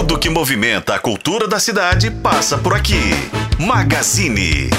Tudo que movimenta a cultura da cidade passa por aqui. Magazine.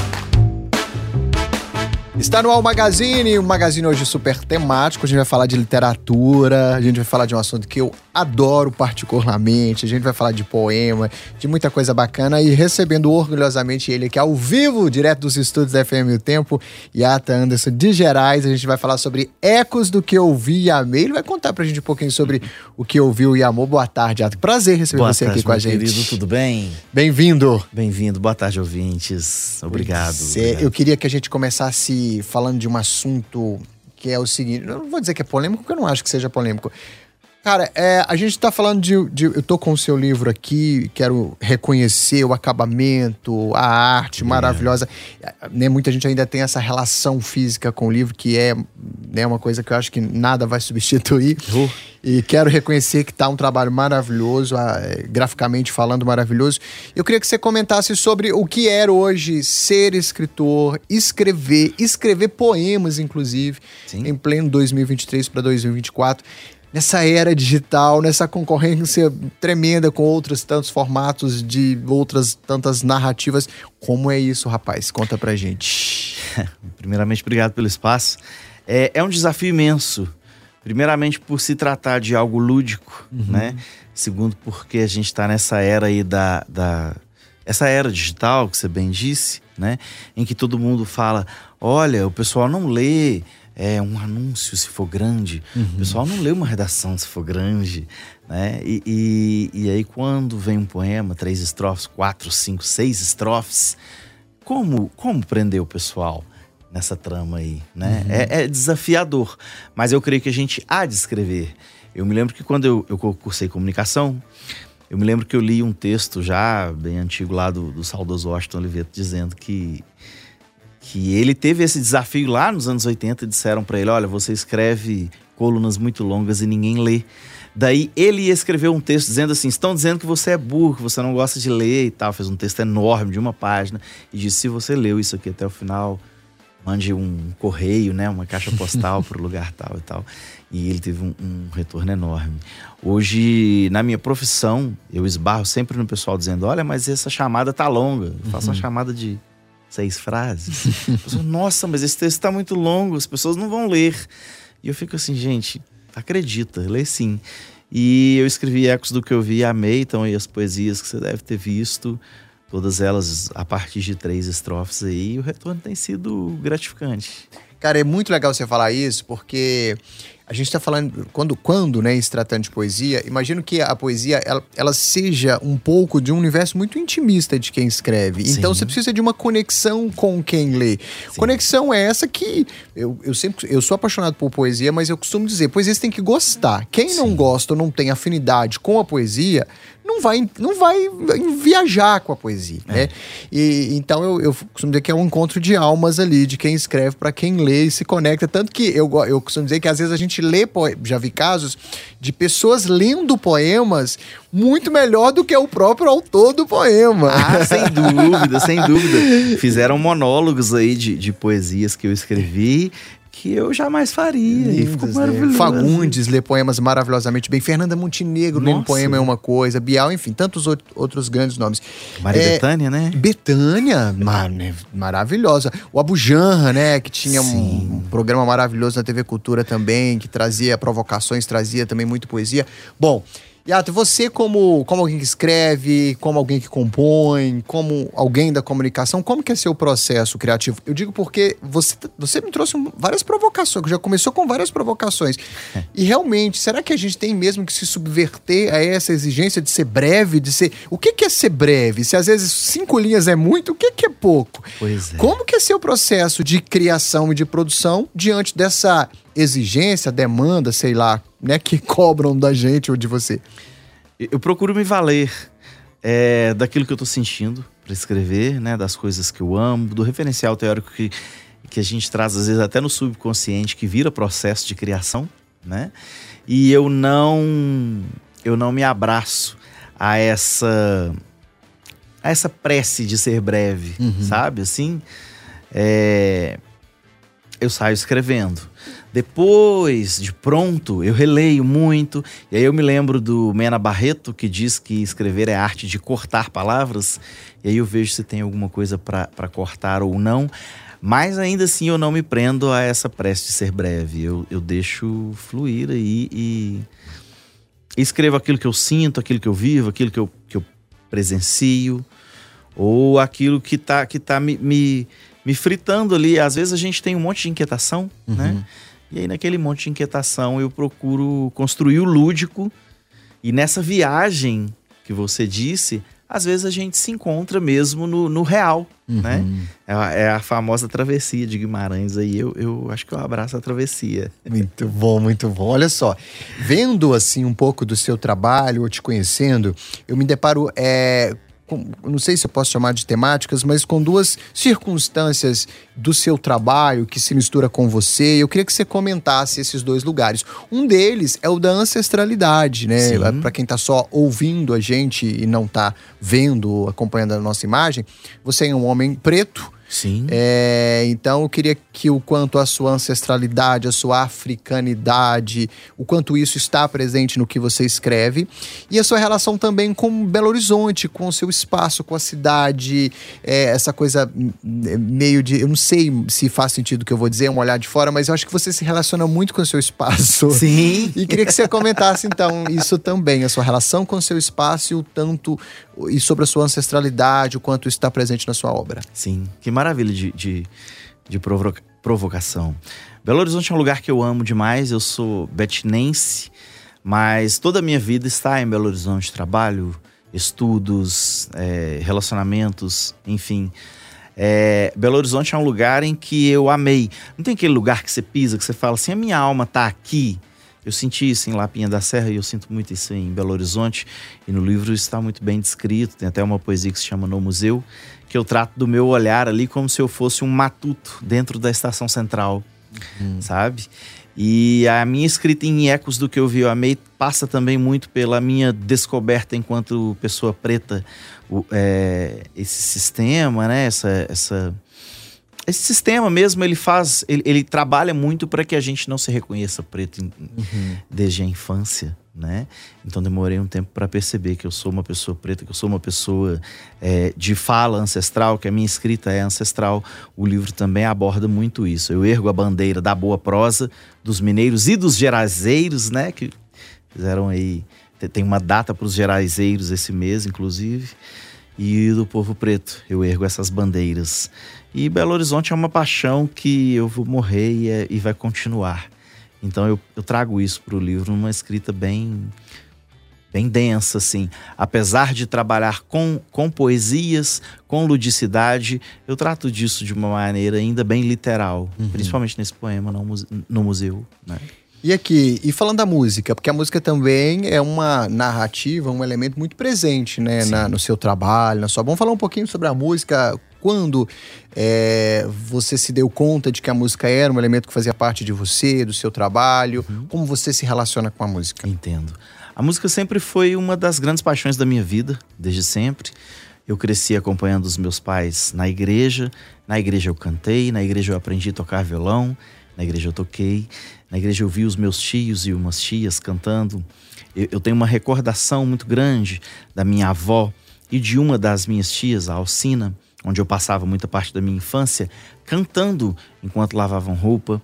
Está no Al Magazine, um magazine hoje super temático. A gente vai falar de literatura, a gente vai falar de um assunto que eu adoro particularmente. A gente vai falar de poema, de muita coisa bacana e recebendo orgulhosamente ele aqui ao vivo, direto dos estúdios da FM O Tempo, Yata Anderson de Gerais. A gente vai falar sobre ecos do que eu vi e amei. Ele vai contar pra gente um pouquinho sobre o que ouviu e amou. Boa tarde, Yata. Prazer receber Boa você tarde, aqui com a gente. Querido, tudo bem? Bem-vindo. Bem-vindo. Boa tarde, ouvintes. Obrigado. Cê- obrigado. Eu queria que a gente começasse falando de um assunto que é o seguinte. Eu não vou dizer que é polêmico, porque eu não acho que seja polêmico. Cara, é, a gente tá falando de, de- Eu tô com o seu livro aqui, quero reconhecer o acabamento, a arte maravilhosa. Né, muita gente ainda tem essa relação física com o livro, que é né, uma coisa que eu acho que nada vai substituir. Uh. E quero reconhecer que tá um trabalho maravilhoso, é, graficamente falando maravilhoso. Eu queria que você comentasse sobre o que era hoje ser escritor, escrever, escrever poemas, inclusive, Sim. em pleno 2023 para 2024. Nessa era digital, nessa concorrência tremenda com outros tantos formatos de outras tantas narrativas. Como é isso, rapaz? Conta pra gente. Primeiramente, obrigado pelo espaço. É, é um desafio imenso. Primeiramente, por se tratar de algo lúdico, né? Segundo, porque a gente está nessa era aí da, da. Essa era digital, que você bem disse, né? Em que todo mundo fala: olha, o pessoal não lê é, um anúncio se for grande, o pessoal não lê uma redação se for grande, né? E, e, e aí, quando vem um poema, três estrofes, quatro, cinco, seis estrofes, como, como prender o pessoal nessa trama aí, né? É, é desafiador, mas eu creio que a gente há de escrever. Eu me lembro que quando eu, eu cursei comunicação, eu me lembro que eu li um texto já bem antigo lá do, do saudoso Washington Oliveto dizendo que que ele teve esse desafio lá nos anos 80 e disseram pra ele, olha, você escreve colunas muito longas e ninguém lê. Daí ele escreveu um texto dizendo assim: estão dizendo que você é burro, que você não gosta de ler e tal. Fez um texto enorme de uma página e disse: se você leu isso aqui até o final, mande um correio, né, uma caixa postal para o lugar tal e tal. E ele teve um, um retorno enorme. Hoje, na minha profissão, eu esbarro sempre no pessoal dizendo: olha, mas essa chamada tá longa. Eu faço uma chamada de seis frases. A pessoa, Nossa, mas esse texto está muito longo, as pessoas não vão ler. E eu fico assim, gente, acredita, lê sim. E eu escrevi ecos do que eu vi amei, então as poesias que você deve ter visto, todas elas a partir de três estrofes aí, e o retorno tem sido gratificante. Cara, é muito legal você falar isso, porque a gente tá falando, quando, quando né, se tratando de poesia, imagino que a poesia, ela, ela seja um pouco de um universo muito intimista de quem escreve. Então Sim. você precisa de uma conexão com quem lê. Conexão é essa que, eu, eu sempre, eu sou apaixonado por poesia, mas eu costumo dizer, poesia você tem que gostar. Quem não gosta ou não tem afinidade com a poesia, não vai, não vai viajar com a poesia, né? E, então eu, eu costumo dizer que é um encontro de almas ali, de quem escreve para quem lê e se conecta. Tanto que eu, eu costumo dizer que às vezes a gente lê, já vi casos de pessoas lendo poemas muito melhor do que o próprio autor do poema. Ah, sem dúvida, sem dúvida. Fizeram monólogos aí de, de poesias que eu escrevi que eu jamais faria. e ficou né? maravilhoso. Fagundes lê poemas maravilhosamente bem. Fernanda Montenegro lê um poema é uma coisa. Bial, enfim, tantos out- outros grandes nomes. Maria É, Bethânia, né? Betânia, ma- né, maravilhosa. O Abu Janra, né, que tinha um, um programa maravilhoso na TV Cultura também, que trazia provocações, trazia também muito poesia. Bom, Yato, você como, como alguém que escreve, como alguém que compõe, como alguém da comunicação, como que é seu processo criativo? Eu digo porque você, você me trouxe várias provocações, já começou com várias provocações. E realmente, será que a gente tem mesmo que se subverter a essa exigência de ser breve, de ser... O que que é ser breve? Se às vezes cinco linhas é muito, o que que é pouco? Pois é. Como que é seu processo de criação e de produção diante dessa exigência, demanda, sei lá, né, que cobram da gente ou de você? Eu procuro me valer é, daquilo que eu tô sentindo para escrever, né? Das coisas que eu amo, do referencial teórico que, que a gente traz, às vezes, até no subconsciente, que vira processo de criação, né? E eu não. Eu não me abraço a essa. a essa prece de ser breve, sabe? Assim. é, eu saio escrevendo. Depois de pronto, eu releio muito. E aí eu me lembro do Mena Barreto, que diz que escrever é arte de cortar palavras. E aí eu vejo se tem alguma coisa para cortar ou não. Mas ainda assim eu não me prendo a essa prece de ser breve. Eu, eu deixo fluir aí e escrevo aquilo que eu sinto, aquilo que eu vivo, aquilo que eu, que eu presencio, ou aquilo que tá, que tá me, me, me fritando ali. Às vezes a gente tem um monte de inquietação, uhum. né? E aí, naquele monte de inquietação, eu procuro construir o lúdico. E nessa viagem que você disse, às vezes a gente se encontra mesmo no, no real, uhum. né? É a, é a, famosa travessia de Guimarães aí. Eu, eu acho que eu abraço a travessia. Muito bom, muito bom. Olha só, vendo assim um pouco do seu trabalho, ou te conhecendo, eu me deparo é, com, não sei se eu posso chamar de temáticas, mas com duas circunstâncias do seu trabalho que se mistura com você. Eu queria que você comentasse esses dois lugares. Um deles é o da ancestralidade, né? Para quem está só ouvindo a gente e não está vendo, acompanhando a nossa imagem, você é um homem preto Sim. É, então eu queria que o quanto a sua ancestralidade, a sua africanidade, o quanto isso está presente no que você escreve e a sua relação também com Belo Horizonte, com o seu espaço, com a cidade, é, essa coisa meio de, eu não sei se faz sentido o que eu vou dizer, um olhar de fora, mas eu acho que você se relaciona muito com o seu espaço. Sim. E queria que você comentasse então isso também, a sua relação com o seu espaço e o tanto e sobre a sua ancestralidade, o quanto está presente na sua obra. Sim, que maravilha de, de, de provoca provocação. Belo Horizonte é um lugar que eu amo demais, eu sou betinense, mas toda a minha vida está em Belo Horizonte. Trabalho, estudos, é, relacionamentos, enfim. É, Belo Horizonte é um lugar em que eu amei. Não tem aquele lugar que você pisa, que você fala assim, a minha alma está aqui. Eu senti isso em Lapinha da Serra e eu sinto muito isso em Belo Horizonte. E no livro está muito bem descrito. Tem até uma poesia que se chama No Museu, que eu trato do meu olhar ali como se eu fosse um matuto dentro da estação central, uhum. sabe? E a minha escrita em Ecos do que eu vi, eu amei, passa também muito pela minha descoberta enquanto pessoa preta, o, é, esse sistema, né? Essa, essa esse sistema mesmo, ele faz, ele, ele trabalha muito para que a gente não se reconheça preto em, uhum. desde a infância, né? Então demorei um tempo para perceber que eu sou uma pessoa preta, que eu sou uma pessoa é, de fala ancestral, que a minha escrita é ancestral. O livro também aborda muito isso. Eu ergo a bandeira da boa prosa dos mineiros e dos gerazeiros, né? Que fizeram aí tem uma data para os gerazeiros esse mês, inclusive, e do povo preto. Eu ergo essas bandeiras. E Belo Horizonte é uma paixão que eu vou morrer e, é, e vai continuar. Então eu, eu trago isso para o livro numa escrita bem bem densa, assim. Apesar de trabalhar com, com poesias, com ludicidade, eu trato disso de uma maneira ainda bem literal, uhum. principalmente nesse poema no, no museu. Né? E aqui, e falando da música, porque a música também é uma narrativa, um elemento muito presente, né, na, no seu trabalho, na sua. Vamos falar um pouquinho sobre a música, quando é, você se deu conta de que a música era um elemento que fazia parte de você, do seu trabalho? Uhum. Como você se relaciona com a música? Entendo. A música sempre foi uma das grandes paixões da minha vida, desde sempre. Eu cresci acompanhando os meus pais na igreja. Na igreja eu cantei, na igreja eu aprendi a tocar violão, na igreja eu toquei, na igreja eu vi os meus tios e umas tias cantando. Eu, eu tenho uma recordação muito grande da minha avó e de uma das minhas tias, a Alcina onde eu passava muita parte da minha infância, cantando enquanto lavavam roupa,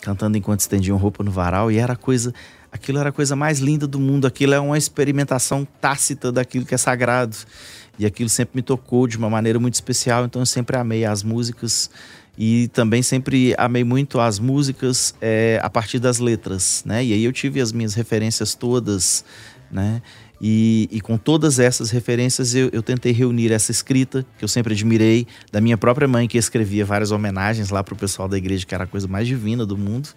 cantando enquanto estendiam roupa no varal, e era coisa, aquilo era a coisa mais linda do mundo, aquilo é uma experimentação tácita daquilo que é sagrado. E aquilo sempre me tocou de uma maneira muito especial, então eu sempre amei as músicas e também sempre amei muito as músicas é, a partir das letras, né? E aí eu tive as minhas referências todas, né? E, e, com todas essas referências eu, eu, tentei reunir essa escrita que eu sempre admirei da minha própria mãe que escrevia várias homenagens lá para o pessoal da igreja que era a coisa mais divina do mundo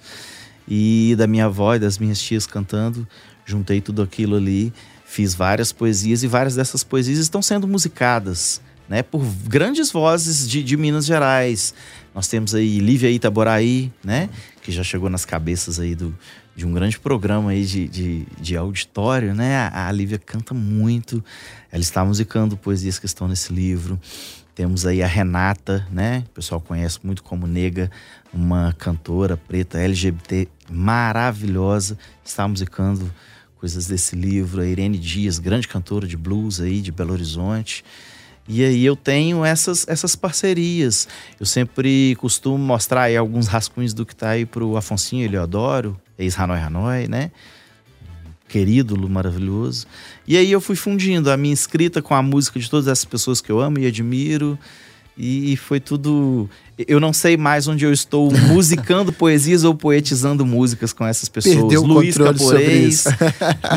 e da minha avó e das minhas tias cantando juntei tudo aquilo ali fiz várias poesias e várias dessas poesias estão sendo musicadas né por grandes vozes de, de Minas Gerais nós temos aí Lívia Itaboraí né que já chegou nas cabeças aí do, de um grande programa aí de, de, de auditório, né? A, a Lívia canta muito, ela está musicando poesias que estão nesse livro. Temos aí a Renata, né? O pessoal conhece muito como Nega, uma cantora preta LGBT maravilhosa. Está musicando coisas desse livro. A Irene Dias, grande cantora de blues aí de Belo Horizonte. E aí eu tenho essas, essas parcerias. Eu sempre costumo mostrar aí alguns rascunhos do que tá aí pro Afonsinho Eleodoro, ex-Hanoi Hanoi, né? Querido, maravilhoso. E aí eu fui fundindo a minha escrita com a música de todas essas pessoas que eu amo e admiro. E foi tudo. Eu não sei mais onde eu estou musicando poesias ou poetizando músicas com essas pessoas. Perdeu Luiz o isso.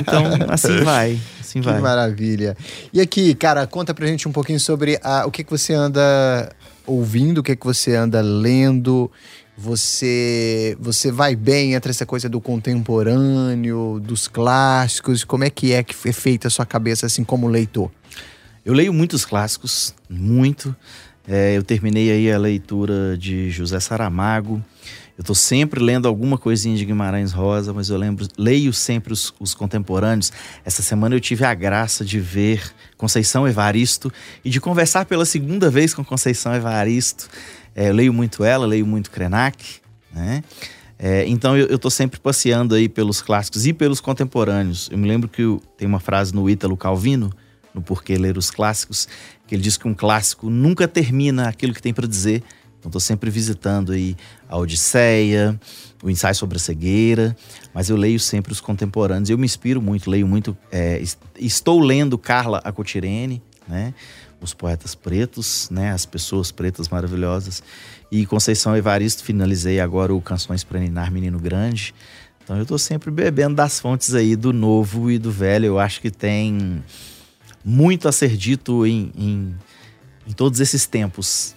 Então, assim vai. Assim Que vai. maravilha. E aqui, cara, conta pra gente um pouquinho sobre a- o que, que você anda ouvindo, o que, que você anda lendo. Você, você vai bem entre essa coisa do contemporâneo, dos clássicos? Como é que é que é feita a sua cabeça assim como leitor? Eu leio muitos clássicos, muito. É, eu terminei aí a leitura de José Saramago. Eu tô sempre lendo alguma coisinha de Guimarães Rosa, mas eu lembro, leio sempre os, os contemporâneos. Essa semana eu tive a graça de ver Conceição Evaristo e de conversar pela segunda vez com Conceição Evaristo. É, eu leio muito ela, leio muito Krenak, né? É, então eu, eu tô sempre passeando aí pelos clássicos e pelos contemporâneos. Eu me lembro que o- tem uma frase no Ítalo Calvino, no Porquê Ler os Clássicos, que ele diz que um clássico nunca termina aquilo que tem para dizer. Então tô sempre visitando aí a Odisseia, o ensaio sobre a cegueira, mas eu leio sempre os contemporâneos. Eu me inspiro muito, leio muito. é, est- estou lendo Carla Acotirene, né? Os poetas pretos, né? As pessoas pretas maravilhosas. E Conceição Evaristo, finalizei agora o Canções para Ninar Menino Grande. Então eu tô sempre bebendo das fontes aí do novo e do velho. Eu acho que tem muito a ser dito em, em, em todos esses tempos.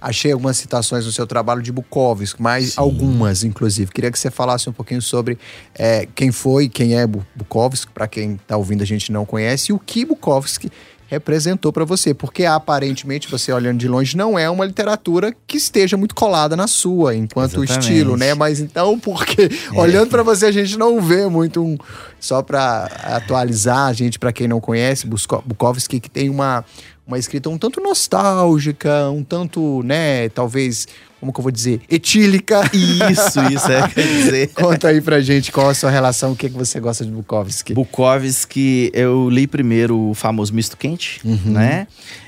Achei algumas citações no seu trabalho de Bukowski, mas Sim. algumas, inclusive. Queria que você falasse um pouquinho sobre é, quem foi, quem é Bu- Bukowski, para quem está ouvindo a gente não conhece, e o que Bukowski representou para você, porque aparentemente você olhando de longe não é uma literatura que esteja muito colada na sua, enquanto Exatamente. estilo, né? Mas então, porque olhando para você a gente não vê muito um só para atualizar a gente para quem não conhece, Bukowski que tem uma uma escrita um tanto nostálgica, um tanto, né, talvez, como que eu vou dizer, etílica. Isso, isso é quer dizer. Conta aí pra gente qual a sua relação, o que, que você gosta de Bukowski. Bukowski, eu li primeiro o famoso Misto Quente, Uhum. né?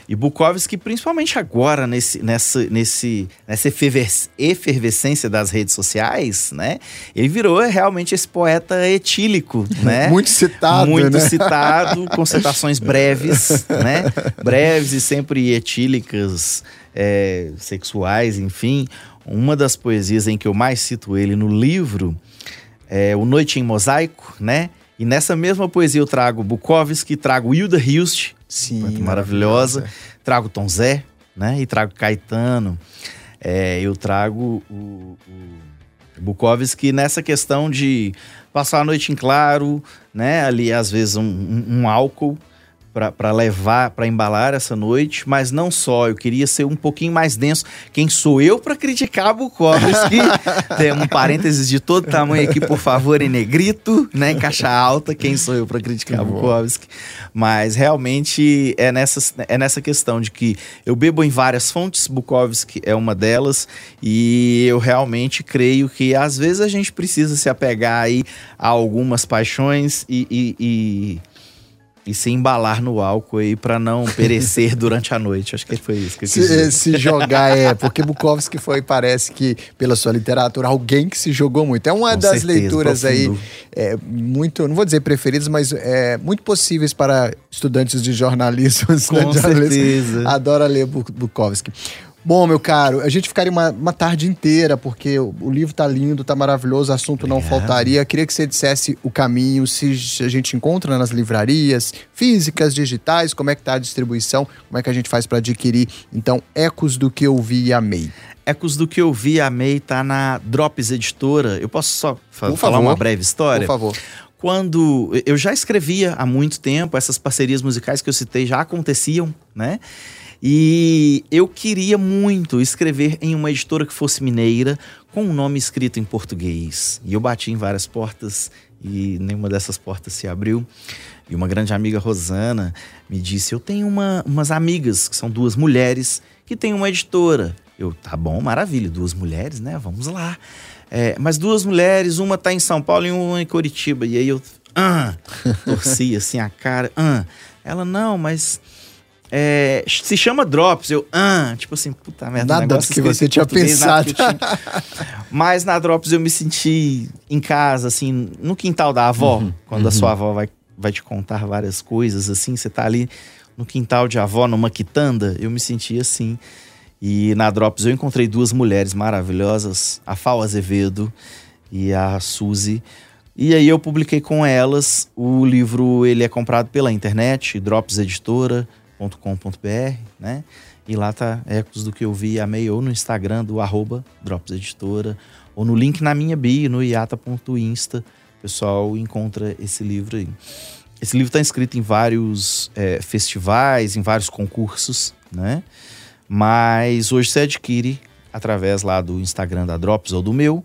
E Bukowski, principalmente agora, nesse, nessa, nesse, nessa eferves- efervescência das redes sociais, né? Ele virou realmente esse poeta etílico, né? Muito citado, Muito né? citado, com citações breves, né? Breves e sempre etílicas, é, sexuais, enfim. Uma das poesias em que eu mais cito ele no livro é O Noite em Mosaico, né? E nessa mesma poesia eu trago Bukowski, trago Hilda Hilst, Sim, maravilhosa, trago Tom Zé, né? E trago Caetano. É, eu trago o, o Bukowski nessa questão de passar a noite em claro, né? Ali, às vezes, um, um- um álcool para levar, para embalar essa noite, mas não só, eu queria ser um pouquinho mais denso. Quem sou eu para criticar Bukowski? Tem um parênteses de todo tamanho aqui, por favor, em negrito, né? Em caixa alta, quem sou eu para criticar bom. Bukowski? Mas realmente é nessa, é nessa questão de que eu bebo em várias fontes, Bukowski é uma delas, e eu realmente creio que às vezes a gente precisa se apegar aí a algumas paixões e, e, e, e se embalar no álcool aí para não perecer durante a noite. Acho que foi isso que eu quis. Se, se jogar, é, porque Bukowski foi, parece que, pela sua literatura, alguém que se jogou muito. É uma Com das certeza, leituras aí, é, muito, não vou dizer preferidas, mas é, muito possíveis para estudantes de jornalismo. Com de jornalismo. certeza. Adora ler Bu- Bukowski. Bom, meu caro, a gente ficaria uma, uma tarde inteira, porque o, o livro tá lindo, tá maravilhoso, assunto não Obrigado. faltaria. Queria que você dissesse o caminho, se a gente encontra nas livrarias físicas, digitais, como é que tá a distribuição, como é que a gente faz para adquirir. Então, Ecos do que eu vi e amei. Ecos do que eu vi, amei, tá na Drops Editora. Eu posso só fa- Por falar favor. uma breve história? Por favor. Quando eu já escrevia há muito tempo, essas parcerias musicais que eu citei já aconteciam, né? E eu queria muito escrever em uma editora que fosse mineira, com um nome escrito em português. E eu bati em várias portas e nenhuma dessas portas se abriu. E uma grande amiga, Rosana, me disse: Eu tenho uma, umas amigas, que são duas mulheres, que têm uma editora. Eu, tá bom, maravilha, duas mulheres, né? Vamos lá. É, mas duas mulheres, uma tá em São Paulo e uma em Curitiba. E aí eu ah, torci assim a cara. Ah. Ela, não, mas é, se chama Drops. Eu, ah, tipo assim, puta merda. Nada do que você tinha pensado. Tinha. Mas na Drops eu me senti em casa, assim, no quintal da avó, uhum, quando uhum. a sua avó vai, vai te contar várias coisas, assim, você tá ali no quintal de avó, numa quitanda, eu me senti assim. E na Drops eu encontrei duas mulheres maravilhosas, a Fal Azevedo e a Suzy. E aí eu publiquei com elas. O livro ele é comprado pela internet, Drops Editora drops.com.br, né? E lá tá ecos do que eu vi amei, ou no Instagram do arroba Drops Editora, ou no link na minha bio, no iata.insta. O pessoal encontra esse livro aí. Esse livro está inscrito em vários é, festivais, em vários concursos, né? Mas hoje você adquire através lá do Instagram da Drops ou do meu,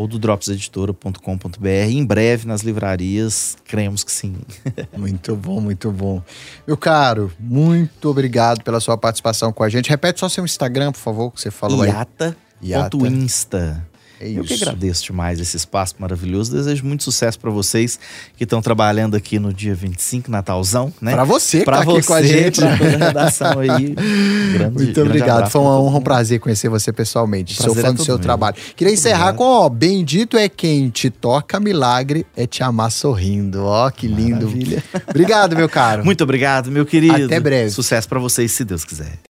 ou do dropseditora.com.br. Em breve nas livrarias, cremos que sim. muito bom, muito bom. Meu caro, muito obrigado pela sua participação com a gente. Repete só seu Instagram, por favor, que você falou Iata. aí. Iata.insta. É eu que agradeço demais esse espaço maravilhoso. Desejo muito sucesso para vocês que estão trabalhando aqui no dia 25, Natalzão, né? Para você pra que tá aqui com a gente. Pra redação aí. Grande, muito obrigado. Foi uma honra, um prazer conhecer você pessoalmente. Um Sou fã é do seu meu. trabalho. Queria muito encerrar obrigado. com, ó, bendito é quem te toca milagre, é te amar sorrindo. Ó, que lindo. Maravilha. Obrigado, meu caro. Muito obrigado, meu querido. Até breve. Sucesso para vocês, se Deus quiser.